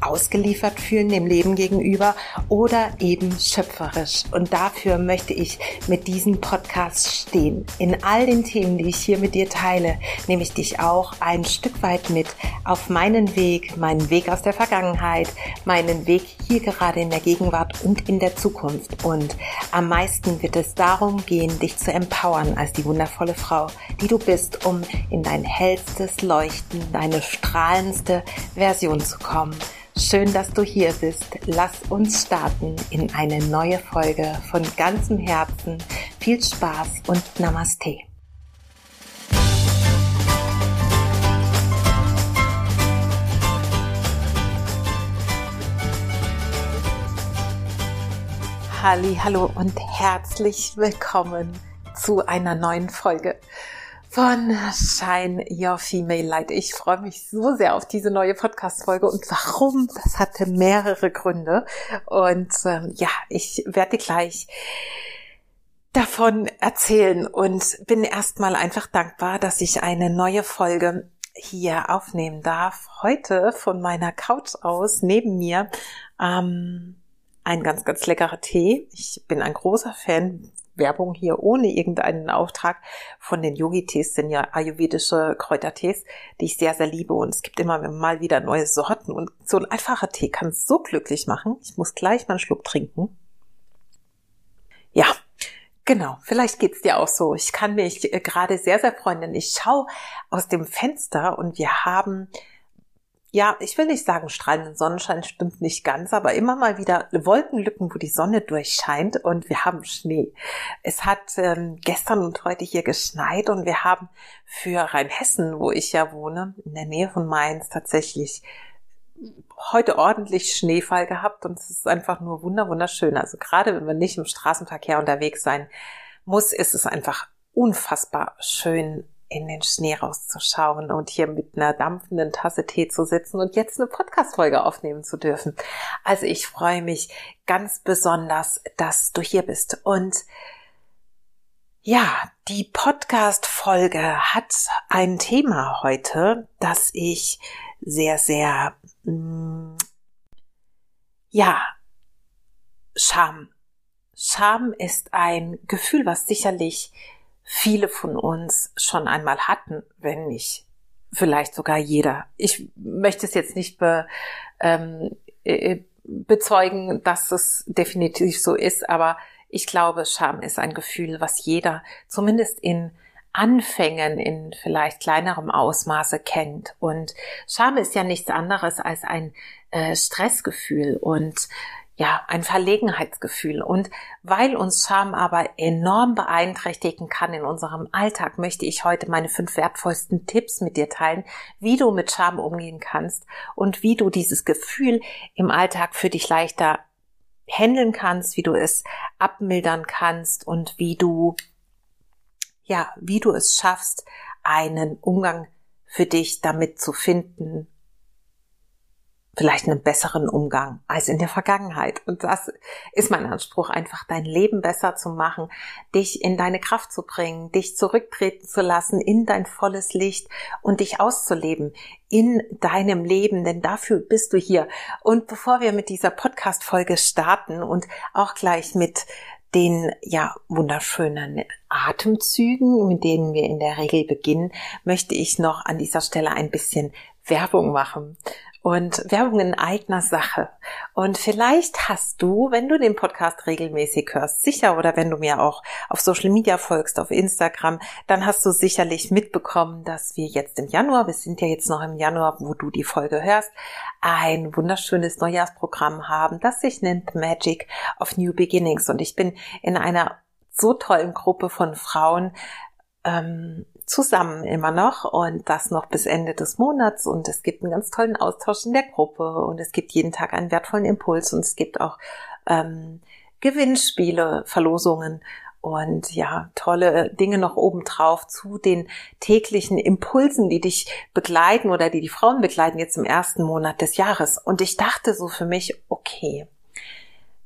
ausgeliefert fühlen dem Leben gegenüber oder eben schöpferisch. Und dafür möchte ich mit diesem Podcast stehen. In all den Themen, die ich hier mit dir teile, nehme ich dich auch ein Stück weit mit auf meinen Weg, meinen Weg aus der Vergangenheit, meinen Weg hier gerade in der Gegenwart und in der Zukunft. Und am meisten wird es darum gehen, dich zu empowern als die wundervolle Frau, die du bist, um in dein hellstes Leuchten, deine strahlendste Version zu kommen. Schön, dass du hier bist. Lass uns starten in eine neue Folge von ganzem Herzen. Viel Spaß und Namaste. Halli, hallo und herzlich willkommen zu einer neuen Folge von Shine Your Female Light. Ich freue mich so sehr auf diese neue Podcast-Folge und warum? Das hatte mehrere Gründe und ähm, ja, ich werde gleich davon erzählen und bin erstmal einfach dankbar, dass ich eine neue Folge hier aufnehmen darf. Heute von meiner Couch aus neben mir ähm, ein ganz, ganz leckerer Tee. Ich bin ein großer Fan, Werbung hier ohne irgendeinen Auftrag von den Yogi-Tees, sind ja ayurvedische Kräutertees, die ich sehr, sehr liebe. Und es gibt immer mal wieder neue Sorten. Und so ein einfacher Tee kann es so glücklich machen. Ich muss gleich mal einen Schluck trinken. Ja, Genau, vielleicht geht's dir auch so. Ich kann mich äh, gerade sehr, sehr freuen, denn ich schaue aus dem Fenster und wir haben ja, ich will nicht sagen, strahlenden Sonnenschein stimmt nicht ganz, aber immer mal wieder Wolkenlücken, wo die Sonne durchscheint und wir haben Schnee. Es hat ähm, gestern und heute hier geschneit und wir haben für Rheinhessen, wo ich ja wohne, in der Nähe von Mainz tatsächlich heute ordentlich Schneefall gehabt und es ist einfach nur wunder wunderschön. Also gerade wenn man nicht im Straßenverkehr unterwegs sein muss, ist es einfach unfassbar schön in den Schnee rauszuschauen und hier mit einer dampfenden Tasse Tee zu sitzen und jetzt eine Podcast-Folge aufnehmen zu dürfen. Also ich freue mich ganz besonders, dass du hier bist. Und ja, die Podcast-Folge hat ein Thema heute, das ich sehr, sehr, mm, ja, Scham. Scham ist ein Gefühl, was sicherlich viele von uns schon einmal hatten, wenn nicht vielleicht sogar jeder. Ich möchte es jetzt nicht be, ähm, äh, bezeugen, dass es definitiv so ist, aber ich glaube, Scham ist ein Gefühl, was jeder zumindest in Anfängen in vielleicht kleinerem Ausmaße kennt. Und Scham ist ja nichts anderes als ein äh, Stressgefühl und ja, ein Verlegenheitsgefühl. Und weil uns Scham aber enorm beeinträchtigen kann in unserem Alltag, möchte ich heute meine fünf wertvollsten Tipps mit dir teilen, wie du mit Scham umgehen kannst und wie du dieses Gefühl im Alltag für dich leichter handeln kannst, wie du es abmildern kannst und wie du, ja, wie du es schaffst, einen Umgang für dich damit zu finden vielleicht einen besseren Umgang als in der Vergangenheit. Und das ist mein Anspruch, einfach dein Leben besser zu machen, dich in deine Kraft zu bringen, dich zurücktreten zu lassen in dein volles Licht und dich auszuleben in deinem Leben, denn dafür bist du hier. Und bevor wir mit dieser Podcast-Folge starten und auch gleich mit den ja wunderschönen Atemzügen, mit denen wir in der Regel beginnen, möchte ich noch an dieser Stelle ein bisschen Werbung machen. Und Werbung in eigener Sache. Und vielleicht hast du, wenn du den Podcast regelmäßig hörst, sicher oder wenn du mir auch auf Social Media folgst, auf Instagram, dann hast du sicherlich mitbekommen, dass wir jetzt im Januar, wir sind ja jetzt noch im Januar, wo du die Folge hörst, ein wunderschönes Neujahrsprogramm haben, das sich nennt Magic of New Beginnings. Und ich bin in einer so tollen Gruppe von Frauen, ähm, zusammen immer noch und das noch bis Ende des Monats und es gibt einen ganz tollen Austausch in der Gruppe und es gibt jeden Tag einen wertvollen Impuls und es gibt auch ähm, Gewinnspiele, Verlosungen und ja, tolle Dinge noch obendrauf zu den täglichen Impulsen, die dich begleiten oder die die Frauen begleiten jetzt im ersten Monat des Jahres. Und ich dachte so für mich, okay,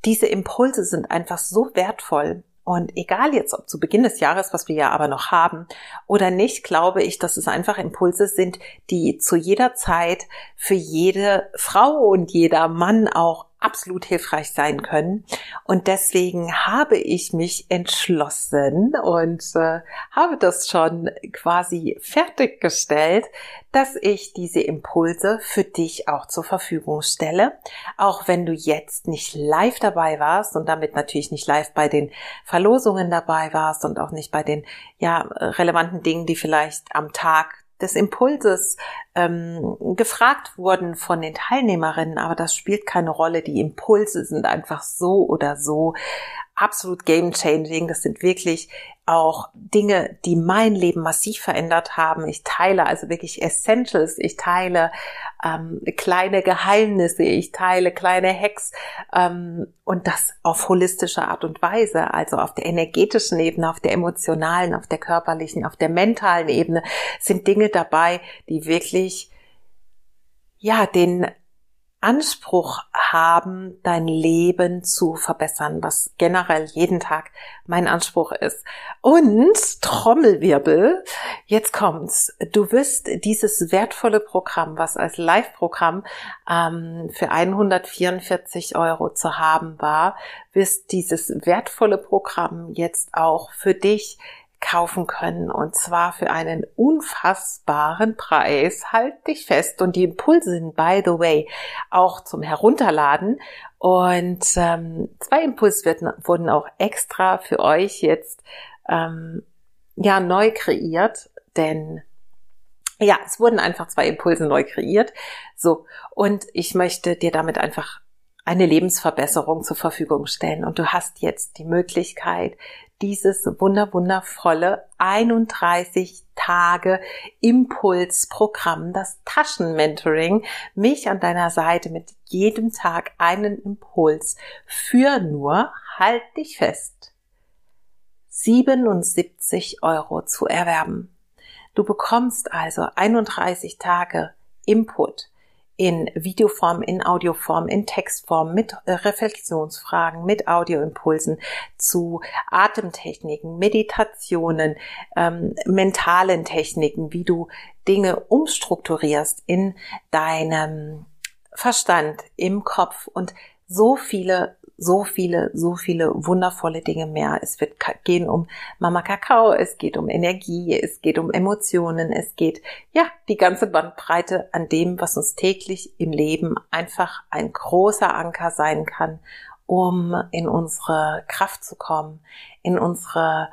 diese Impulse sind einfach so wertvoll und egal jetzt, ob zu Beginn des Jahres, was wir ja aber noch haben, oder nicht, glaube ich, dass es einfach Impulse sind, die zu jeder Zeit für jede Frau und jeder Mann auch absolut hilfreich sein können. Und deswegen habe ich mich entschlossen und äh, habe das schon quasi fertiggestellt, dass ich diese Impulse für dich auch zur Verfügung stelle. Auch wenn du jetzt nicht live dabei warst und damit natürlich nicht live bei den Verlosungen dabei warst und auch nicht bei den ja, relevanten Dingen, die vielleicht am Tag des Impulses ähm, gefragt wurden von den Teilnehmerinnen, aber das spielt keine Rolle. Die Impulse sind einfach so oder so absolut game changing. Das sind wirklich auch Dinge, die mein Leben massiv verändert haben. Ich teile also wirklich Essentials, ich teile ähm, kleine Geheimnisse, ich teile kleine Hacks ähm, und das auf holistische Art und Weise, also auf der energetischen Ebene, auf der emotionalen, auf der körperlichen, auf der mentalen Ebene sind Dinge dabei, die wirklich ja den Anspruch haben, dein Leben zu verbessern, was generell jeden Tag mein Anspruch ist. Und Trommelwirbel, jetzt kommt's. Du wirst dieses wertvolle Programm, was als Live-Programm ähm, für 144 Euro zu haben war, wirst dieses wertvolle Programm jetzt auch für dich kaufen können und zwar für einen unfassbaren Preis. Halt dich fest und die Impulse sind by the way auch zum Herunterladen und ähm, zwei Impulse werden, wurden auch extra für euch jetzt ähm, ja neu kreiert, denn ja, es wurden einfach zwei Impulse neu kreiert. So und ich möchte dir damit einfach eine Lebensverbesserung zur Verfügung stellen. Und du hast jetzt die Möglichkeit, dieses wunder wundervolle 31 Tage Impulsprogramm, das Taschenmentoring, mich an deiner Seite mit jedem Tag einen Impuls für nur, halt dich fest, 77 Euro zu erwerben. Du bekommst also 31 Tage Input in Videoform, in Audioform, in Textform, mit äh, Reflexionsfragen, mit Audioimpulsen zu Atemtechniken, Meditationen, ähm, mentalen Techniken, wie du Dinge umstrukturierst in deinem Verstand, im Kopf und so viele so viele, so viele wundervolle Dinge mehr. Es wird gehen um Mama Kakao, es geht um Energie, es geht um Emotionen, es geht, ja, die ganze Bandbreite an dem, was uns täglich im Leben einfach ein großer Anker sein kann, um in unsere Kraft zu kommen, in unsere,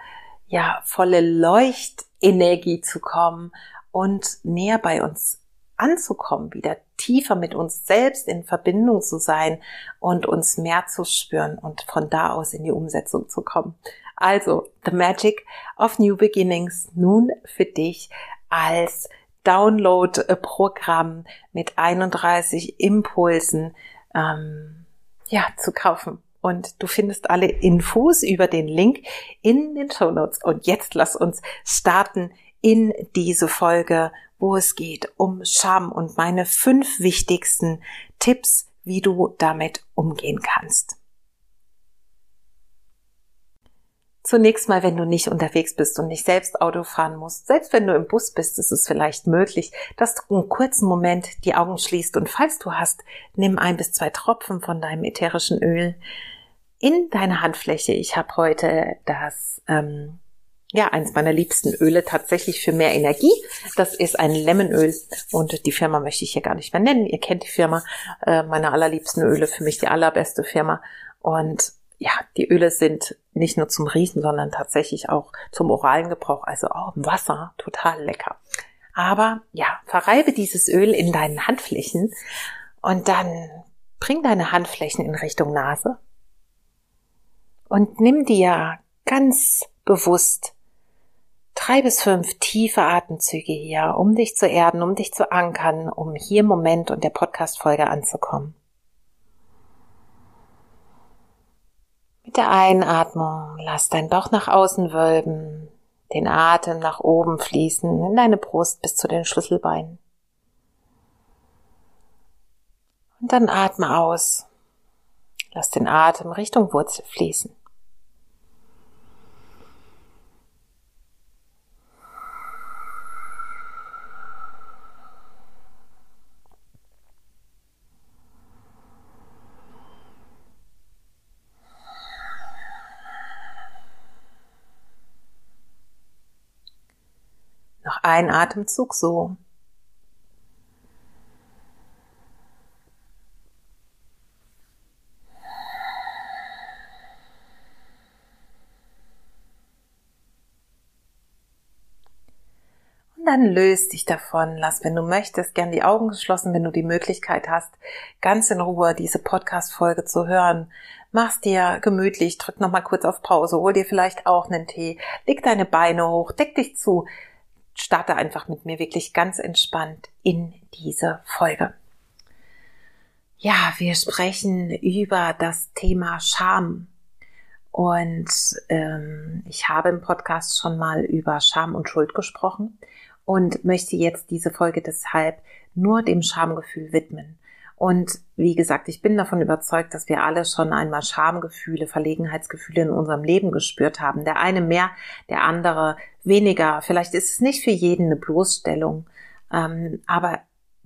ja, volle Leuchtenergie zu kommen und näher bei uns anzukommen, wieder tiefer mit uns selbst in Verbindung zu sein und uns mehr zu spüren und von da aus in die Umsetzung zu kommen. Also, The Magic of New Beginnings nun für dich als Download-Programm mit 31 Impulsen ähm, ja, zu kaufen. Und du findest alle Infos über den Link in den Show Notes. Und jetzt lass uns starten in diese Folge wo es geht um Scham und meine fünf wichtigsten Tipps, wie du damit umgehen kannst. Zunächst mal, wenn du nicht unterwegs bist und nicht selbst Auto fahren musst, selbst wenn du im Bus bist, ist es vielleicht möglich, dass du einen kurzen Moment die Augen schließt und falls du hast, nimm ein bis zwei Tropfen von deinem ätherischen Öl in deine Handfläche. Ich habe heute das ähm, ja, eins meiner liebsten Öle tatsächlich für mehr Energie. Das ist ein Lemonöl und die Firma möchte ich hier gar nicht mehr nennen. Ihr kennt die Firma, äh, meine allerliebsten Öle, für mich die allerbeste Firma. Und ja, die Öle sind nicht nur zum Riechen, sondern tatsächlich auch zum oralen Gebrauch, also auch im Wasser, total lecker. Aber ja, verreibe dieses Öl in deinen Handflächen und dann bring deine Handflächen in Richtung Nase und nimm dir ganz bewusst drei bis fünf tiefe Atemzüge hier, um dich zu erden, um dich zu ankern, um hier im Moment und der Podcast-Folge anzukommen. Mit der Einatmung lass dein Bauch nach außen wölben, den Atem nach oben fließen in deine Brust bis zu den Schlüsselbeinen. Und dann atme aus. Lass den Atem Richtung Wurzel fließen. Noch ein Atemzug so. Und dann löst dich davon. Lass, wenn du möchtest, gern die Augen geschlossen, wenn du die Möglichkeit hast, ganz in Ruhe diese Podcast-Folge zu hören. Mach's dir gemütlich, drück nochmal kurz auf Pause, hol dir vielleicht auch einen Tee, leg deine Beine hoch, deck dich zu, starte einfach mit mir wirklich ganz entspannt in diese Folge. Ja, wir sprechen über das Thema Scham. Und ähm, ich habe im Podcast schon mal über Scham und Schuld gesprochen und möchte jetzt diese Folge deshalb nur dem Schamgefühl widmen. Und wie gesagt, ich bin davon überzeugt, dass wir alle schon einmal Schamgefühle, Verlegenheitsgefühle in unserem Leben gespürt haben. Der eine mehr, der andere weniger. Vielleicht ist es nicht für jeden eine Bloßstellung, ähm, aber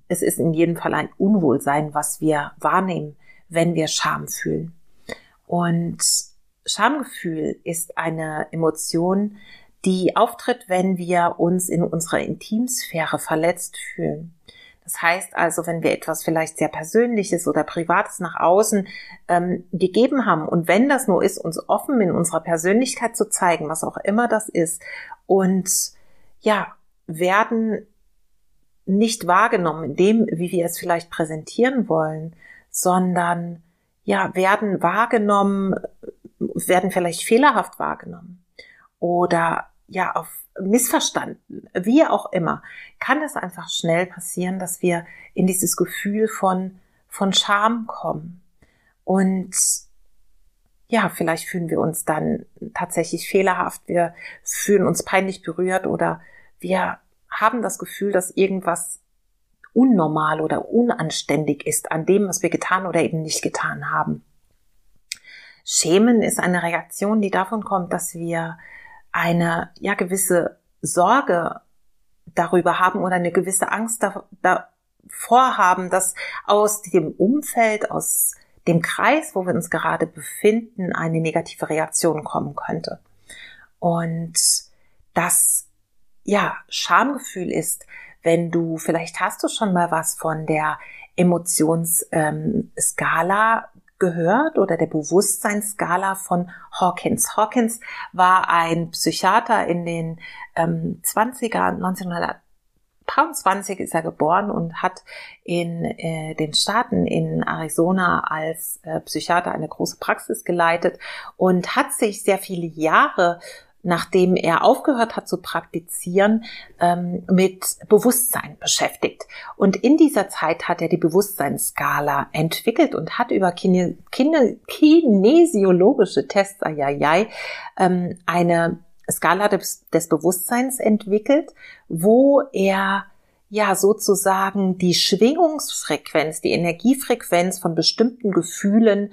es ist in jedem Fall ein Unwohlsein, was wir wahrnehmen, wenn wir Scham fühlen. Und Schamgefühl ist eine Emotion, die auftritt, wenn wir uns in unserer Intimsphäre verletzt fühlen. Das heißt also, wenn wir etwas vielleicht sehr Persönliches oder Privates nach außen ähm, gegeben haben und wenn das nur ist, uns offen in unserer Persönlichkeit zu zeigen, was auch immer das ist, und ja, werden nicht wahrgenommen in dem, wie wir es vielleicht präsentieren wollen, sondern ja, werden wahrgenommen, werden vielleicht fehlerhaft wahrgenommen oder ja, auf missverstanden, wie auch immer, kann es einfach schnell passieren, dass wir in dieses Gefühl von, von Scham kommen. Und ja, vielleicht fühlen wir uns dann tatsächlich fehlerhaft, wir fühlen uns peinlich berührt oder wir haben das Gefühl, dass irgendwas unnormal oder unanständig ist an dem, was wir getan oder eben nicht getan haben. Schämen ist eine Reaktion, die davon kommt, dass wir eine ja gewisse Sorge darüber haben oder eine gewisse Angst davor haben, dass aus dem Umfeld, aus dem Kreis, wo wir uns gerade befinden, eine negative Reaktion kommen könnte. Und das, ja, Schamgefühl ist, wenn du, vielleicht hast du schon mal was von der Emotionsskala ähm, gehört oder der Bewusstseinsskala von Hawkins. Hawkins war ein Psychiater in den ähm, 20er, 1920 ist er geboren und hat in äh, den Staaten in Arizona als äh, Psychiater eine große Praxis geleitet und hat sich sehr viele Jahre nachdem er aufgehört hat zu praktizieren, ähm, mit Bewusstsein beschäftigt. Und in dieser Zeit hat er die Bewusstseinsskala entwickelt und hat über Kine, Kine, kinesiologische Tests, ayayay, ähm, eine Skala des, des Bewusstseins entwickelt, wo er ja sozusagen die Schwingungsfrequenz, die Energiefrequenz von bestimmten Gefühlen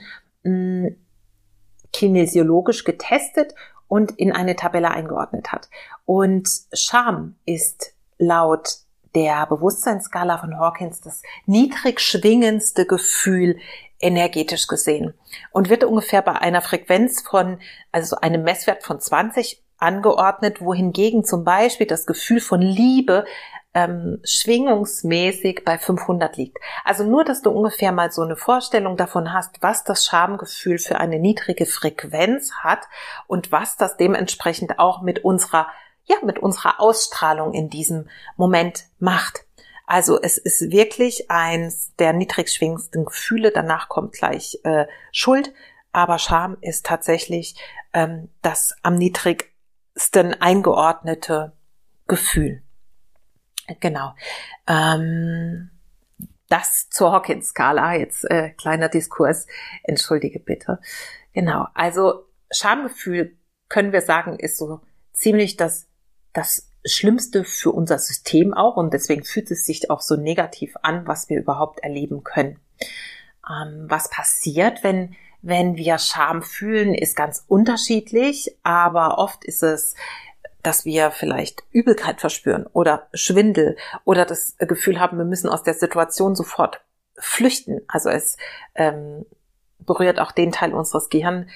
kinesiologisch getestet und in eine Tabelle eingeordnet hat. Und Scham ist laut der Bewusstseinsskala von Hawkins das niedrig schwingendste Gefühl energetisch gesehen und wird ungefähr bei einer Frequenz von, also einem Messwert von 20 angeordnet, wohingegen zum Beispiel das Gefühl von Liebe ähm, schwingungsmäßig bei 500 liegt. Also nur, dass du ungefähr mal so eine Vorstellung davon hast, was das Schamgefühl für eine niedrige Frequenz hat und was das dementsprechend auch mit unserer, ja, mit unserer Ausstrahlung in diesem Moment macht. Also es ist wirklich eins der niedrig schwingendsten Gefühle. Danach kommt gleich äh, Schuld, aber Scham ist tatsächlich ähm, das am niedrigsten eingeordnete Gefühl. Genau. Ähm, das zur Hawkins-Skala. Jetzt äh, kleiner Diskurs. Entschuldige bitte. Genau. Also Schamgefühl können wir sagen, ist so ziemlich das, das Schlimmste für unser System auch und deswegen fühlt es sich auch so negativ an, was wir überhaupt erleben können. Ähm, was passiert, wenn, wenn wir Scham fühlen, ist ganz unterschiedlich, aber oft ist es dass wir vielleicht Übelkeit verspüren oder Schwindel oder das Gefühl haben, wir müssen aus der Situation sofort flüchten. Also es ähm, berührt auch den Teil unseres Gehirns,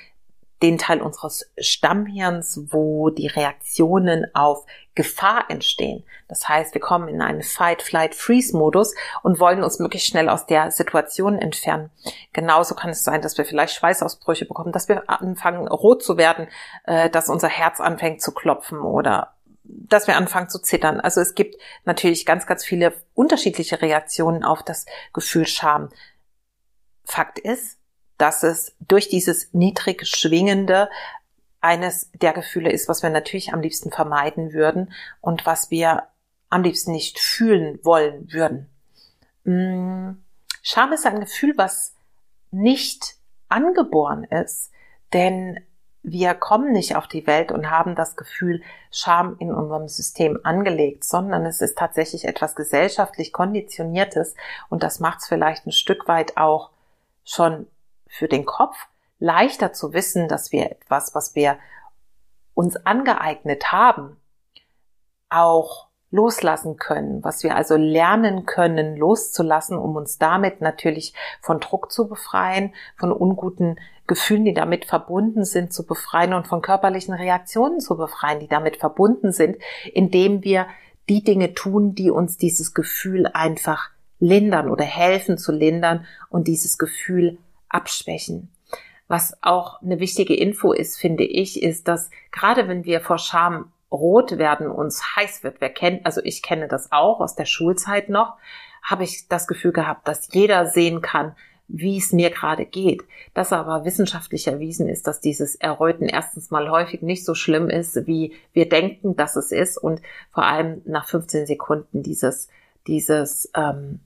den Teil unseres Stammhirns, wo die Reaktionen auf Gefahr entstehen. Das heißt, wir kommen in einen Fight, Flight, Freeze-Modus und wollen uns möglichst schnell aus der Situation entfernen. Genauso kann es sein, dass wir vielleicht Schweißausbrüche bekommen, dass wir anfangen rot zu werden, äh, dass unser Herz anfängt zu klopfen oder dass wir anfangen zu zittern. Also es gibt natürlich ganz, ganz viele unterschiedliche Reaktionen auf das Gefühl Scham. Fakt ist, dass es durch dieses niedrig schwingende eines der Gefühle ist, was wir natürlich am liebsten vermeiden würden und was wir am liebsten nicht fühlen wollen würden. Mm, Scham ist ein Gefühl, was nicht angeboren ist, denn wir kommen nicht auf die Welt und haben das Gefühl, Scham in unserem System angelegt, sondern es ist tatsächlich etwas gesellschaftlich konditioniertes und das macht es vielleicht ein Stück weit auch schon für den Kopf leichter zu wissen, dass wir etwas, was wir uns angeeignet haben, auch loslassen können, was wir also lernen können, loszulassen, um uns damit natürlich von Druck zu befreien, von unguten Gefühlen, die damit verbunden sind, zu befreien und von körperlichen Reaktionen zu befreien, die damit verbunden sind, indem wir die Dinge tun, die uns dieses Gefühl einfach lindern oder helfen zu lindern und dieses Gefühl abschwächen. Was auch eine wichtige Info ist, finde ich, ist, dass gerade wenn wir vor Scham rot werden, uns heiß wird, wer kennt, also ich kenne das auch aus der Schulzeit noch, habe ich das Gefühl gehabt, dass jeder sehen kann, wie es mir gerade geht. Dass aber wissenschaftlich erwiesen ist, dass dieses Erröten erstens mal häufig nicht so schlimm ist, wie wir denken, dass es ist und vor allem nach 15 Sekunden dieses, dieses ähm,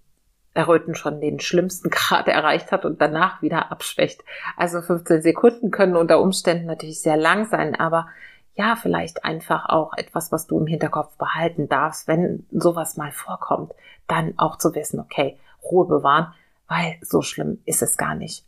Erröten schon den schlimmsten Grad erreicht hat und danach wieder abschwächt. Also 15 Sekunden können unter Umständen natürlich sehr lang sein, aber ja, vielleicht einfach auch etwas, was du im Hinterkopf behalten darfst, wenn sowas mal vorkommt, dann auch zu wissen, okay, Ruhe bewahren, weil so schlimm ist es gar nicht.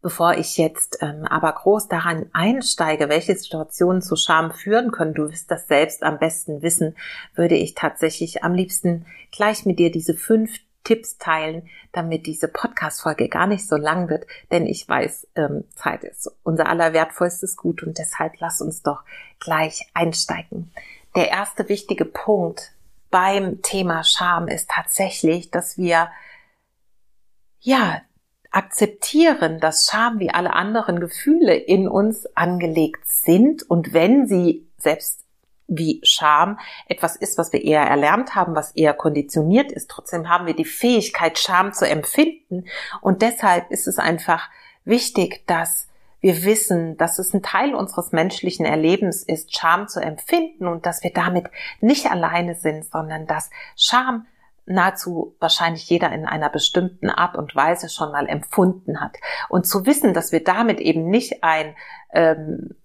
Bevor ich jetzt ähm, aber groß daran einsteige, welche Situationen zu Scham führen können, du wirst das selbst am besten wissen, würde ich tatsächlich am liebsten gleich mit dir diese fünf Tipps teilen, damit diese Podcast-Folge gar nicht so lang wird, denn ich weiß, ähm, Zeit ist unser allerwertvollstes Gut und deshalb lass uns doch gleich einsteigen. Der erste wichtige Punkt beim Thema Scham ist tatsächlich, dass wir ja akzeptieren, dass Scham wie alle anderen Gefühle in uns angelegt sind und wenn sie selbst wie Scham etwas ist, was wir eher erlernt haben, was eher konditioniert ist. Trotzdem haben wir die Fähigkeit, Scham zu empfinden. Und deshalb ist es einfach wichtig, dass wir wissen, dass es ein Teil unseres menschlichen Erlebens ist, Scham zu empfinden und dass wir damit nicht alleine sind, sondern dass Scham nahezu wahrscheinlich jeder in einer bestimmten Art und Weise schon mal empfunden hat. Und zu wissen, dass wir damit eben nicht ein ähm,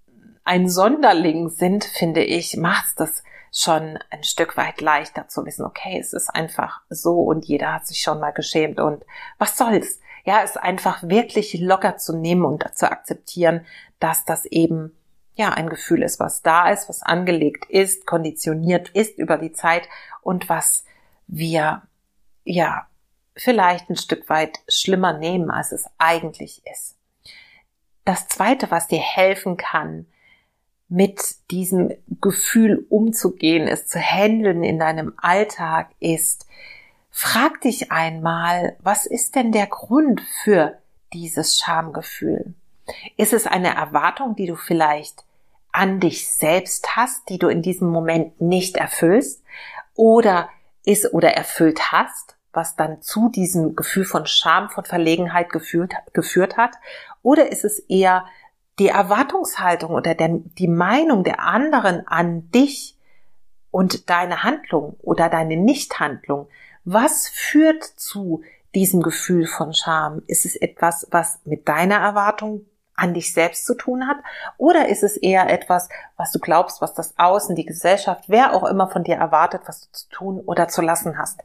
ein Sonderling sind, finde ich, macht das schon ein Stück weit leichter zu wissen, okay, es ist einfach so und jeder hat sich schon mal geschämt und was soll's? Ja, es einfach wirklich locker zu nehmen und zu akzeptieren, dass das eben ja ein Gefühl ist, was da ist, was angelegt ist, konditioniert ist über die Zeit und was wir ja vielleicht ein Stück weit schlimmer nehmen, als es eigentlich ist. Das zweite, was dir helfen kann, mit diesem Gefühl umzugehen, es zu handeln in deinem Alltag ist, frag dich einmal, was ist denn der Grund für dieses Schamgefühl? Ist es eine Erwartung, die du vielleicht an dich selbst hast, die du in diesem Moment nicht erfüllst oder ist oder erfüllt hast, was dann zu diesem Gefühl von Scham, von Verlegenheit gefühlt, geführt hat? Oder ist es eher die Erwartungshaltung oder der, die Meinung der anderen an dich und deine Handlung oder deine Nichthandlung, was führt zu diesem Gefühl von Scham? Ist es etwas, was mit deiner Erwartung an dich selbst zu tun hat? Oder ist es eher etwas, was du glaubst, was das Außen, die Gesellschaft, wer auch immer von dir erwartet, was du zu tun oder zu lassen hast?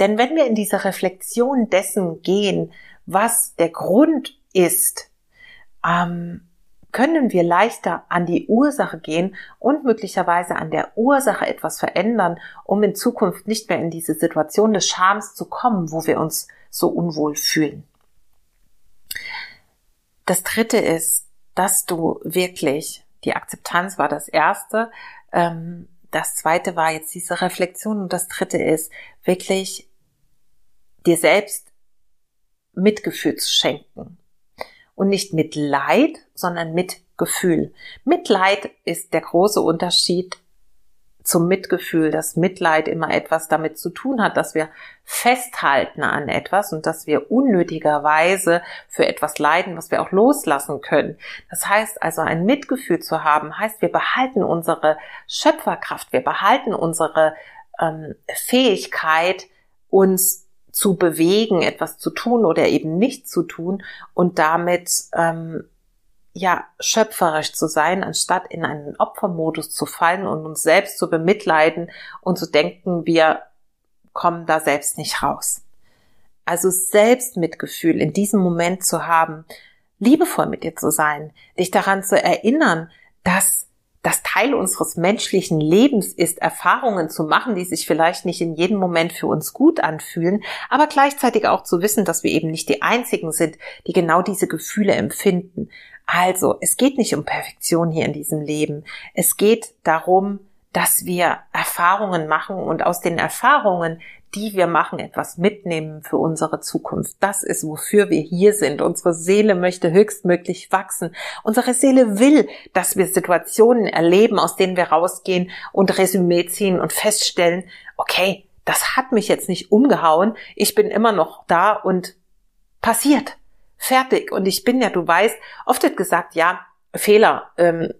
Denn wenn wir in diese Reflexion dessen gehen, was der Grund ist, ähm, können wir leichter an die Ursache gehen und möglicherweise an der Ursache etwas verändern, um in Zukunft nicht mehr in diese Situation des Schams zu kommen, wo wir uns so unwohl fühlen. Das dritte ist, dass du wirklich, die Akzeptanz war das erste, ähm, das zweite war jetzt diese Reflexion und das dritte ist wirklich dir selbst Mitgefühl zu schenken. Und nicht mit Leid, sondern mit Gefühl. Mitleid ist der große Unterschied zum Mitgefühl, dass Mitleid immer etwas damit zu tun hat, dass wir festhalten an etwas und dass wir unnötigerweise für etwas leiden, was wir auch loslassen können. Das heißt also, ein Mitgefühl zu haben, heißt, wir behalten unsere Schöpferkraft, wir behalten unsere ähm, Fähigkeit, uns zu bewegen, etwas zu tun oder eben nicht zu tun und damit ähm, ja schöpferisch zu sein, anstatt in einen Opfermodus zu fallen und uns selbst zu bemitleiden und zu denken, wir kommen da selbst nicht raus. Also Selbstmitgefühl in diesem Moment zu haben, liebevoll mit dir zu sein, dich daran zu erinnern, dass das Teil unseres menschlichen Lebens ist, Erfahrungen zu machen, die sich vielleicht nicht in jedem Moment für uns gut anfühlen, aber gleichzeitig auch zu wissen, dass wir eben nicht die Einzigen sind, die genau diese Gefühle empfinden. Also, es geht nicht um Perfektion hier in diesem Leben. Es geht darum, dass wir Erfahrungen machen und aus den Erfahrungen die wir machen, etwas mitnehmen für unsere Zukunft. Das ist, wofür wir hier sind. Unsere Seele möchte höchstmöglich wachsen. Unsere Seele will, dass wir Situationen erleben, aus denen wir rausgehen und Resümee ziehen und feststellen, okay, das hat mich jetzt nicht umgehauen. Ich bin immer noch da und passiert. Fertig. Und ich bin ja, du weißt, oft wird gesagt, ja, Fehler, ähm,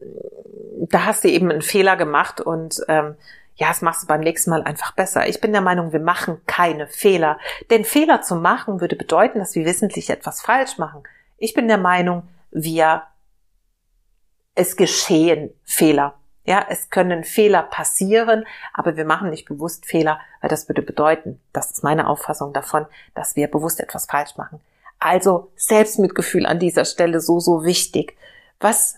da hast du eben einen Fehler gemacht und ähm, ja, das machst du beim nächsten Mal einfach besser. Ich bin der Meinung, wir machen keine Fehler. Denn Fehler zu machen würde bedeuten, dass wir wissentlich etwas falsch machen. Ich bin der Meinung, wir, es geschehen Fehler. Ja, es können Fehler passieren, aber wir machen nicht bewusst Fehler, weil das würde bedeuten, das ist meine Auffassung davon, dass wir bewusst etwas falsch machen. Also Selbstmitgefühl an dieser Stelle so, so wichtig. Was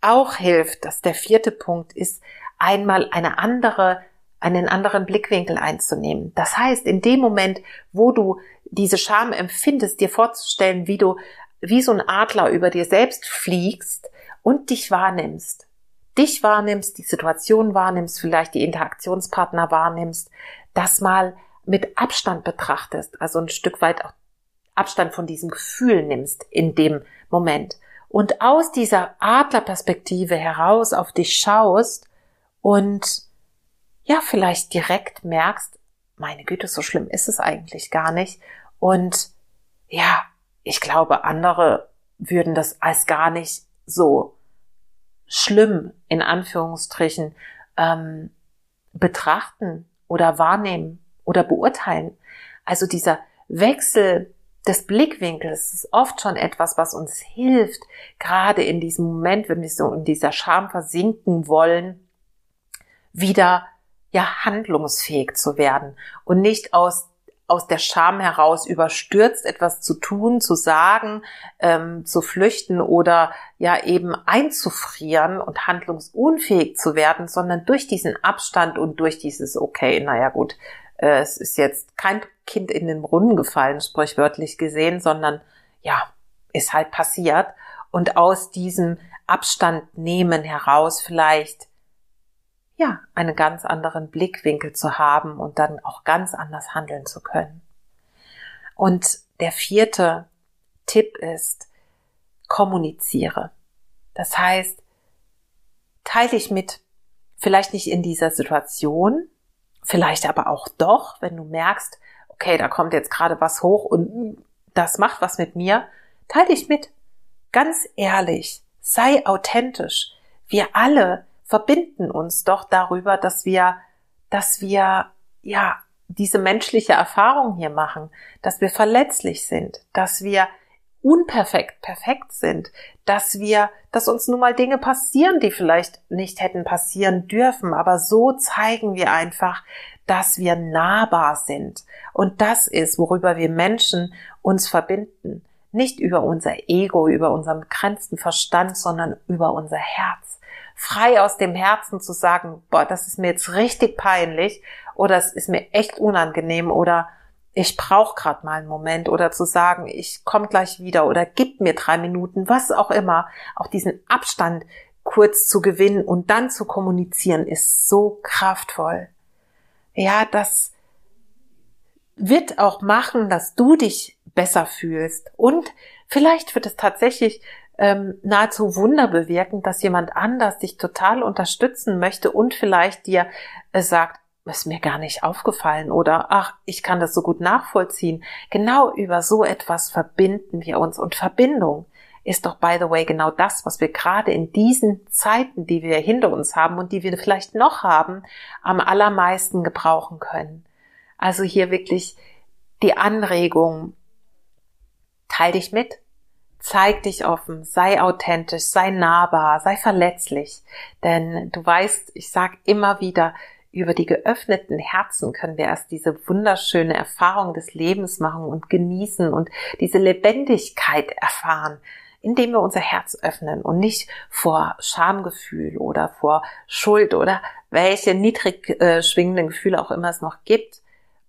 auch hilft, dass der vierte Punkt ist, einmal eine andere, einen anderen Blickwinkel einzunehmen. Das heißt, in dem Moment, wo du diese Scham empfindest, dir vorzustellen, wie du wie so ein Adler über dir selbst fliegst und dich wahrnimmst. Dich wahrnimmst, die Situation wahrnimmst, vielleicht die Interaktionspartner wahrnimmst, das mal mit Abstand betrachtest, also ein Stück weit auch Abstand von diesem Gefühl nimmst in dem Moment und aus dieser Adlerperspektive heraus auf dich schaust und ja, vielleicht direkt merkst, meine Güte, so schlimm ist es eigentlich gar nicht. Und ja, ich glaube, andere würden das als gar nicht so schlimm in Anführungsstrichen ähm, betrachten oder wahrnehmen oder beurteilen. Also dieser Wechsel des Blickwinkels ist oft schon etwas, was uns hilft, gerade in diesem Moment, wenn wir so in dieser Scham versinken wollen, wieder ja handlungsfähig zu werden und nicht aus aus der Scham heraus überstürzt etwas zu tun, zu sagen, ähm, zu flüchten oder ja eben einzufrieren und handlungsunfähig zu werden, sondern durch diesen Abstand und durch dieses Okay, naja gut, äh, es ist jetzt kein Kind in den Brunnen gefallen, sprichwörtlich gesehen, sondern ja, ist halt passiert. Und aus diesem Abstand nehmen heraus vielleicht ja, einen ganz anderen Blickwinkel zu haben und dann auch ganz anders handeln zu können. Und der vierte Tipp ist, kommuniziere. Das heißt, teile dich mit, vielleicht nicht in dieser Situation, vielleicht aber auch doch, wenn du merkst, okay, da kommt jetzt gerade was hoch und das macht was mit mir, teile dich mit. Ganz ehrlich, sei authentisch. Wir alle verbinden uns doch darüber, dass wir, dass wir, ja, diese menschliche Erfahrung hier machen, dass wir verletzlich sind, dass wir unperfekt perfekt sind, dass wir, dass uns nun mal Dinge passieren, die vielleicht nicht hätten passieren dürfen, aber so zeigen wir einfach, dass wir nahbar sind. Und das ist, worüber wir Menschen uns verbinden. Nicht über unser Ego, über unseren begrenzten Verstand, sondern über unser Herz. Frei aus dem Herzen zu sagen, boah, das ist mir jetzt richtig peinlich oder es ist mir echt unangenehm oder ich brauche gerade mal einen Moment oder zu sagen, ich komme gleich wieder oder gib mir drei Minuten, was auch immer, auch diesen Abstand kurz zu gewinnen und dann zu kommunizieren, ist so kraftvoll. Ja, das wird auch machen, dass du dich besser fühlst und vielleicht wird es tatsächlich ähm, nahezu Wunder bewirken, dass jemand anders dich total unterstützen möchte und vielleicht dir äh, sagt, ist mir gar nicht aufgefallen oder ach, ich kann das so gut nachvollziehen. Genau über so etwas verbinden wir uns und Verbindung ist doch by the way genau das, was wir gerade in diesen Zeiten, die wir hinter uns haben und die wir vielleicht noch haben, am allermeisten gebrauchen können. Also hier wirklich die Anregung, teil dich mit, zeig dich offen, sei authentisch, sei nahbar, sei verletzlich, denn du weißt, ich sag immer wieder, über die geöffneten Herzen können wir erst diese wunderschöne Erfahrung des Lebens machen und genießen und diese Lebendigkeit erfahren, indem wir unser Herz öffnen und nicht vor Schamgefühl oder vor Schuld oder welche niedrig äh, schwingenden Gefühle auch immer es noch gibt,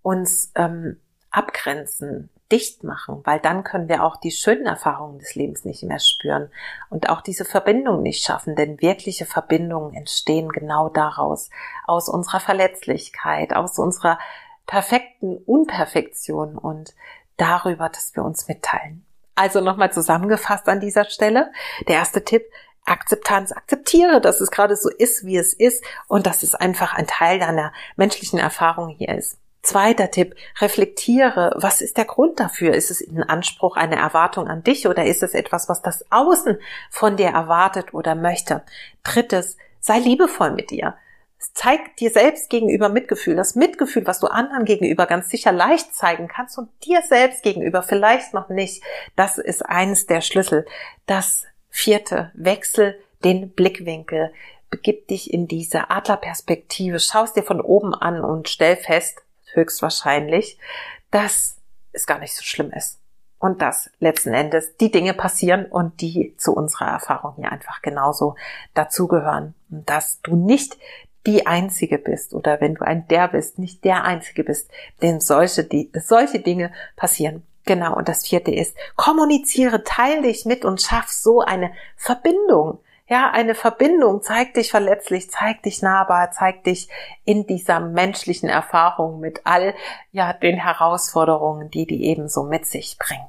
uns ähm, abgrenzen, dicht machen, weil dann können wir auch die schönen Erfahrungen des Lebens nicht mehr spüren und auch diese Verbindung nicht schaffen, denn wirkliche Verbindungen entstehen genau daraus, aus unserer Verletzlichkeit, aus unserer perfekten Unperfektion und darüber, dass wir uns mitteilen. Also nochmal zusammengefasst an dieser Stelle. Der erste Tipp, Akzeptanz, akzeptiere, dass es gerade so ist, wie es ist und dass es einfach ein Teil deiner menschlichen Erfahrung hier ist. Zweiter Tipp, reflektiere, was ist der Grund dafür? Ist es ein Anspruch, eine Erwartung an dich oder ist es etwas, was das Außen von dir erwartet oder möchte? Drittes, sei liebevoll mit dir. Zeig dir selbst gegenüber Mitgefühl. Das Mitgefühl, was du anderen gegenüber ganz sicher leicht zeigen kannst und dir selbst gegenüber vielleicht noch nicht. Das ist eines der Schlüssel. Das vierte, wechsel den Blickwinkel. Begib dich in diese Adlerperspektive. Schau es dir von oben an und stell fest, höchstwahrscheinlich, dass es gar nicht so schlimm ist. Und dass letzten Endes die Dinge passieren und die zu unserer Erfahrung hier einfach genauso dazugehören. Und dass du nicht die Einzige bist oder wenn du ein Der bist, nicht der Einzige bist, denn solche, die, solche Dinge passieren. Genau. Und das vierte ist, kommuniziere, teile dich mit und schaff so eine Verbindung ja, eine Verbindung, zeig dich verletzlich, zeig dich nahbar, zeig dich in dieser menschlichen Erfahrung mit all, ja, den Herausforderungen, die die ebenso mit sich bringt.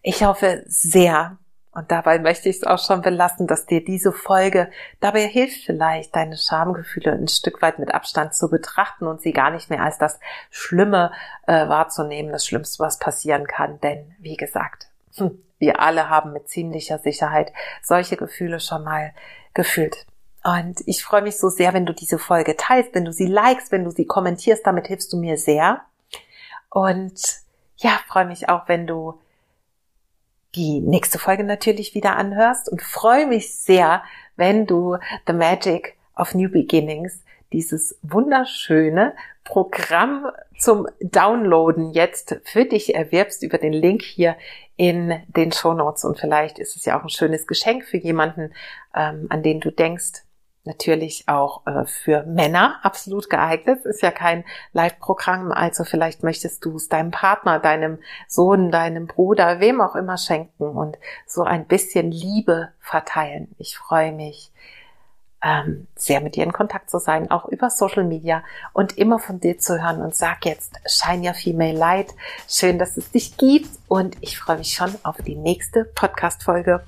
Ich hoffe sehr, und dabei möchte ich es auch schon belassen, dass dir diese Folge dabei hilft, vielleicht deine Schamgefühle ein Stück weit mit Abstand zu betrachten und sie gar nicht mehr als das Schlimme äh, wahrzunehmen, das Schlimmste, was passieren kann. Denn, wie gesagt, hm, wir alle haben mit ziemlicher Sicherheit solche Gefühle schon mal gefühlt. Und ich freue mich so sehr, wenn du diese Folge teilst, wenn du sie likest, wenn du sie kommentierst, damit hilfst du mir sehr. Und ja, freue mich auch, wenn du die nächste Folge natürlich wieder anhörst und freue mich sehr, wenn du The Magic of New Beginnings dieses wunderschöne Programm zum Downloaden jetzt für dich erwirbst über den Link hier in den Show Notes. Und vielleicht ist es ja auch ein schönes Geschenk für jemanden, ähm, an den du denkst, natürlich auch äh, für Männer absolut geeignet. Ist ja kein Live-Programm, also vielleicht möchtest du es deinem Partner, deinem Sohn, deinem Bruder, wem auch immer schenken und so ein bisschen Liebe verteilen. Ich freue mich ähm, sehr mit dir in Kontakt zu sein, auch über Social Media und immer von dir zu hören und sag jetzt Shine Your Female Light. Schön, dass es dich gibt und ich freue mich schon auf die nächste Podcast-Folge.